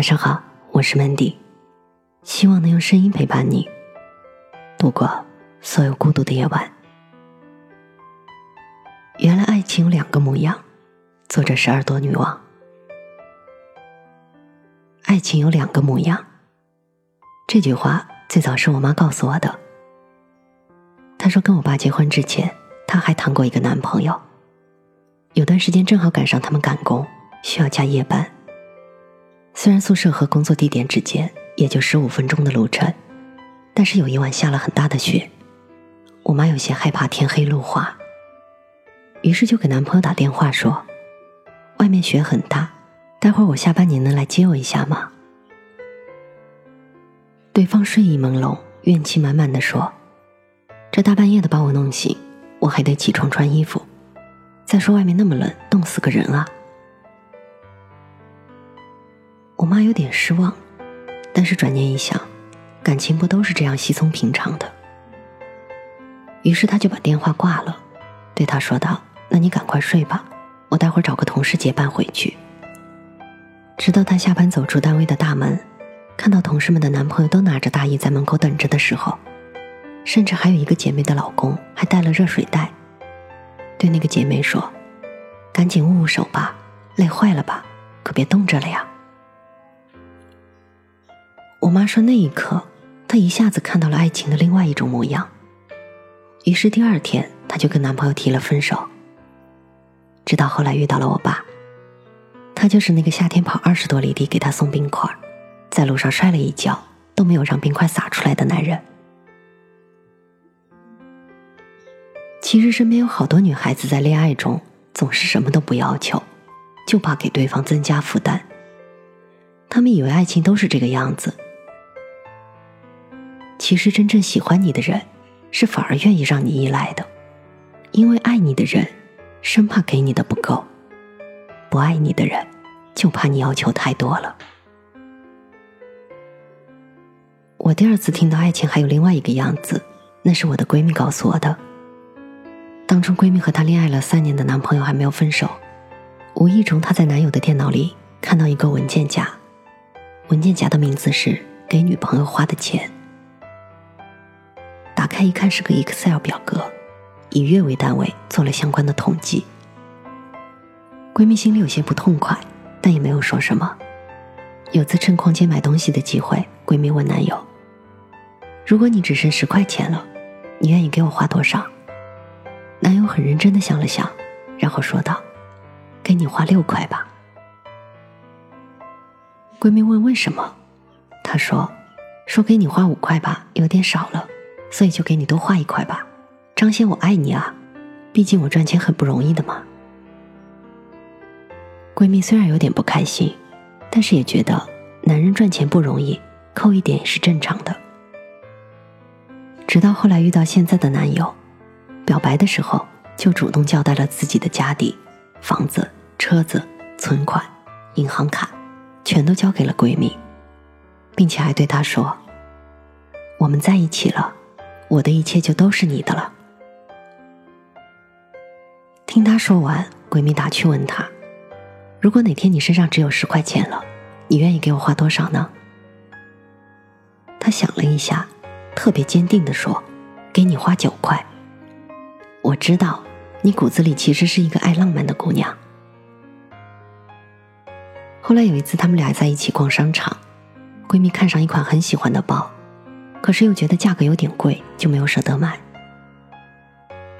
晚上好，我是 Mandy，希望能用声音陪伴你度过所有孤独的夜晚。原来爱情有两个模样，作者是耳朵女王。爱情有两个模样，这句话最早是我妈告诉我的。她说跟我爸结婚之前，她还谈过一个男朋友，有段时间正好赶上他们赶工，需要加夜班。虽然宿舍和工作地点之间也就十五分钟的路程，但是有一晚下了很大的雪，我妈有些害怕天黑路滑，于是就给男朋友打电话说：“外面雪很大，待会儿我下班你能来接我一下吗？”对方睡意朦胧，怨气满满的说：“这大半夜的把我弄醒，我还得起床穿衣服，再说外面那么冷，冻死个人啊！”妈有点失望，但是转念一想，感情不都是这样稀松平常的？于是她就把电话挂了，对他说道：“那你赶快睡吧，我待会儿找个同事结伴回去。”直到她下班走出单位的大门，看到同事们的男朋友都拿着大衣在门口等着的时候，甚至还有一个姐妹的老公还带了热水袋，对那个姐妹说：“赶紧捂捂手吧，累坏了吧，可别冻着了呀。”我妈说，那一刻，她一下子看到了爱情的另外一种模样。于是第二天，她就跟男朋友提了分手。直到后来遇到了我爸，他就是那个夏天跑二十多里地给她送冰块，在路上摔了一跤都没有让冰块洒出来的男人。其实身边有好多女孩子在恋爱中总是什么都不要求，就怕给对方增加负担。她们以为爱情都是这个样子。其实真正喜欢你的人，是反而愿意让你依赖的，因为爱你的人，生怕给你的不够；不爱你的人，就怕你要求太多了。我第二次听到爱情还有另外一个样子，那是我的闺蜜告诉我的。当初闺蜜和她恋爱了三年的男朋友还没有分手，无意中她在男友的电脑里看到一个文件夹，文件夹的名字是给女朋友花的钱。打开一看，是个 Excel 表格，以月为单位做了相关的统计。闺蜜心里有些不痛快，但也没有说什么。有次趁逛街买东西的机会，闺蜜问男友：“如果你只剩十块钱了，你愿意给我花多少？”男友很认真的想了想，然后说道：“给你花六块吧。”闺蜜问：“为什么？”她说：“说给你花五块吧，有点少了。”所以就给你多画一块吧，彰显我爱你啊！毕竟我赚钱很不容易的嘛。闺蜜虽然有点不开心，但是也觉得男人赚钱不容易，扣一点也是正常的。直到后来遇到现在的男友，表白的时候就主动交代了自己的家底、房子、车子、存款、银行卡，全都交给了闺蜜，并且还对她说：“我们在一起了。”我的一切就都是你的了。听她说完，闺蜜打趣问她：“如果哪天你身上只有十块钱了，你愿意给我花多少呢？”她想了一下，特别坚定的说：“给你花九块。”我知道你骨子里其实是一个爱浪漫的姑娘。后来有一次，他们俩在一起逛商场，闺蜜看上一款很喜欢的包。可是又觉得价格有点贵，就没有舍得买。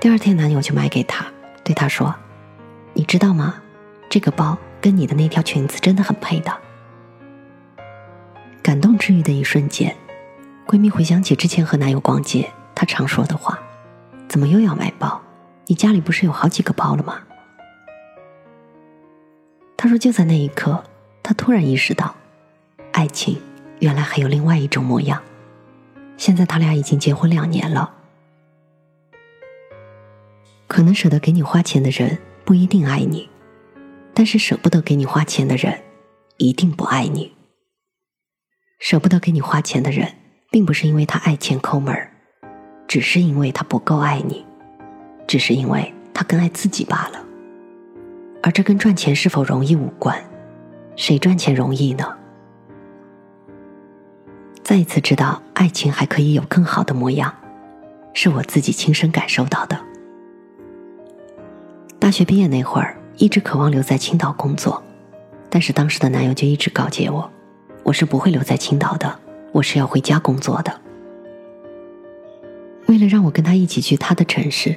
第二天，男友就买给她，对她说：“你知道吗？这个包跟你的那条裙子真的很配的。”感动治愈的一瞬间，闺蜜回想起之前和男友逛街，她常说的话：“怎么又要买包？你家里不是有好几个包了吗？”她说：“就在那一刻，她突然意识到，爱情原来还有另外一种模样。”现在他俩已经结婚两年了，可能舍得给你花钱的人不一定爱你，但是舍不得给你花钱的人一定不爱你。舍不得给你花钱的人，并不是因为他爱钱抠门儿，只是因为他不够爱你，只是因为他更爱自己罢了。而这跟赚钱是否容易无关，谁赚钱容易呢？再一次知道爱情还可以有更好的模样，是我自己亲身感受到的。大学毕业那会儿，一直渴望留在青岛工作，但是当时的男友就一直告诫我，我是不会留在青岛的，我是要回家工作的。为了让我跟他一起去他的城市，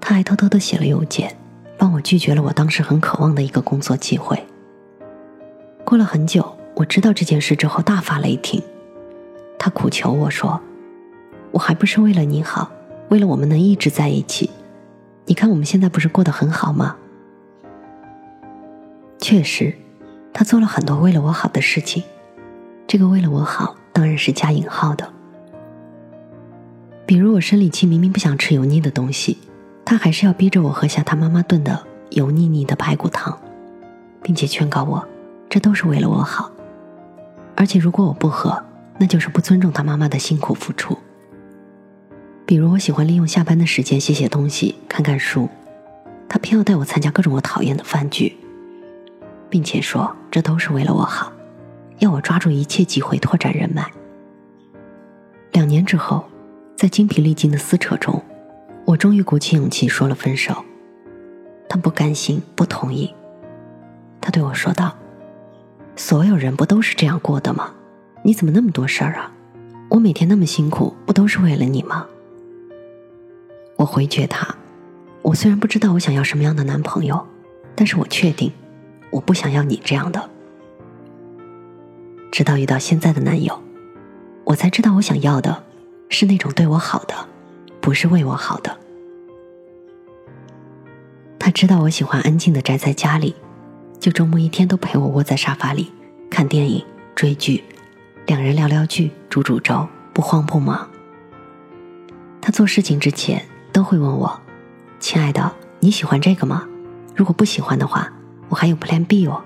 他还偷偷的写了邮件，帮我拒绝了我当时很渴望的一个工作机会。过了很久，我知道这件事之后大发雷霆，他苦求我说：“我还不是为了你好，为了我们能一直在一起。你看我们现在不是过得很好吗？”确实，他做了很多为了我好的事情，这个为了我好当然是加引号的。比如我生理期明明不想吃油腻的东西，他还是要逼着我喝下他妈妈炖的油腻腻的排骨汤，并且劝告我，这都是为了我好。而且如果我不喝，那就是不尊重他妈妈的辛苦付出。比如我喜欢利用下班的时间写写东西、看看书，他偏要带我参加各种我讨厌的饭局，并且说这都是为了我好，要我抓住一切机会拓展人脉。两年之后。在精疲力尽的撕扯中，我终于鼓起勇气说了分手。他不甘心，不同意。他对我说道：“所有人不都是这样过的吗？你怎么那么多事儿啊？我每天那么辛苦，不都是为了你吗？”我回绝他：“我虽然不知道我想要什么样的男朋友，但是我确定，我不想要你这样的。”直到遇到现在的男友，我才知道我想要的。是那种对我好的，不是为我好的。他知道我喜欢安静的宅在家里，就周末一天都陪我窝在沙发里看电影、追剧，两人聊聊剧、煮煮粥，不慌不忙。他做事情之前都会问我：“亲爱的，你喜欢这个吗？如果不喜欢的话，我还有 Plan B 哦。”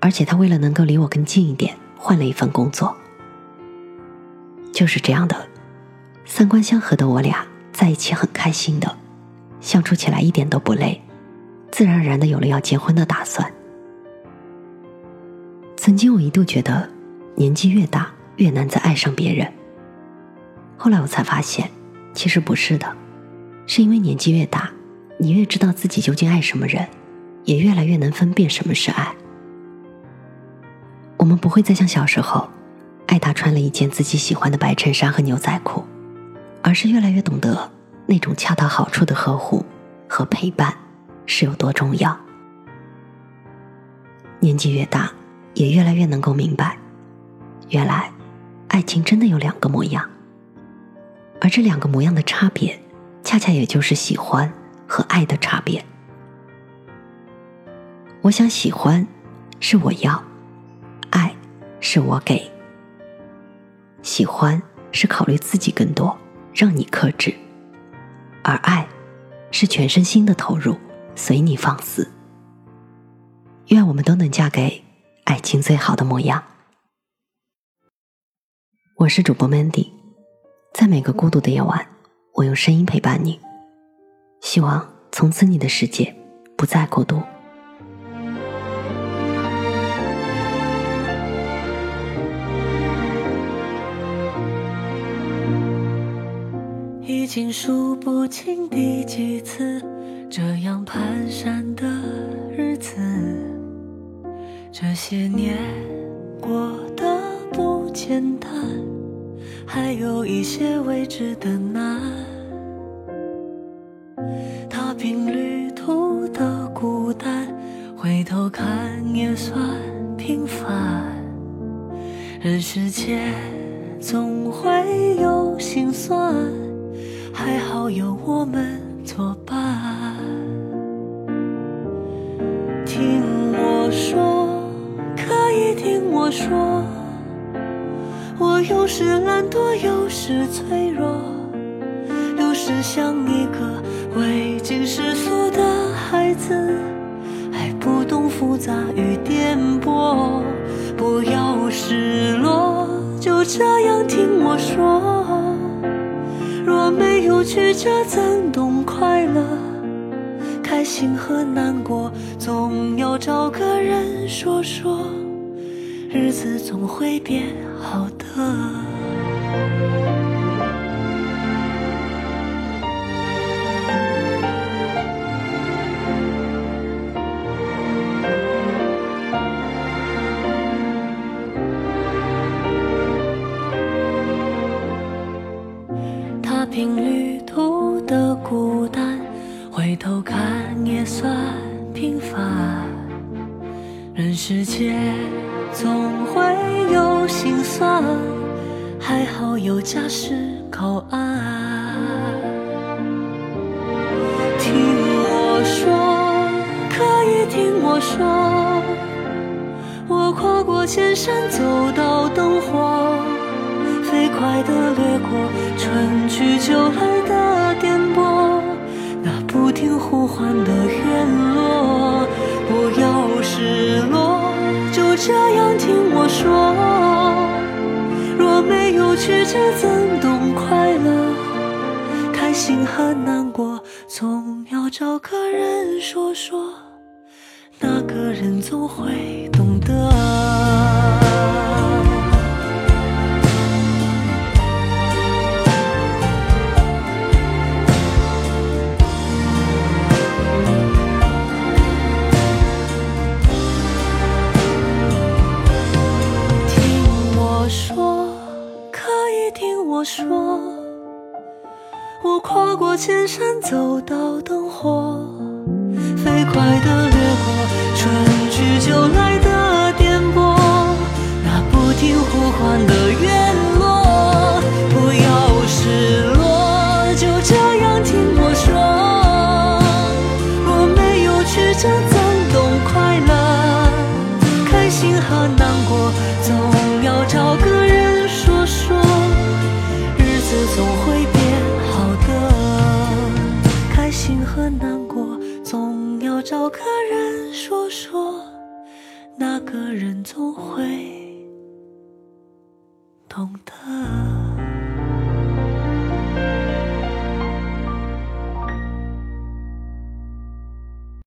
而且他为了能够离我更近一点，换了一份工作。就是这样的，三观相合的我俩在一起很开心的，相处起来一点都不累，自然而然的有了要结婚的打算。曾经我一度觉得，年纪越大越难再爱上别人。后来我才发现，其实不是的，是因为年纪越大，你越知道自己究竟爱什么人，也越来越能分辨什么是爱。我们不会再像小时候。爱他穿了一件自己喜欢的白衬衫和牛仔裤，而是越来越懂得那种恰到好处的呵护和陪伴是有多重要。年纪越大，也越来越能够明白，原来爱情真的有两个模样，而这两个模样的差别，恰恰也就是喜欢和爱的差别。我想喜欢是我要，爱是我给。喜欢是考虑自己更多，让你克制；而爱是全身心的投入，随你放肆。愿我们都能嫁给爱情最好的模样。我是主播 Mandy，在每个孤独的夜晚，我用声音陪伴你。希望从此你的世界不再孤独。已经数不清第几次这样蹒跚的日子，这些年过得不简单，还有一些未知的难。踏平旅途的孤单，回头看也算平凡。人世间总会是，脆弱，有时像一个未经世俗的孩子，还不懂复杂与颠簸。不要失落，就这样听我说。若没有曲折，怎懂快乐？开心和难过，总要找个人说说。日子总会变好的。总会有心酸，还好有家是靠岸。听我说，可以听我说，我跨过千山，走到灯火。飞快地掠过春去秋来的颠簸，那不停呼唤的这，怎懂快乐？开心和难过，总要找个人说说，那个人总会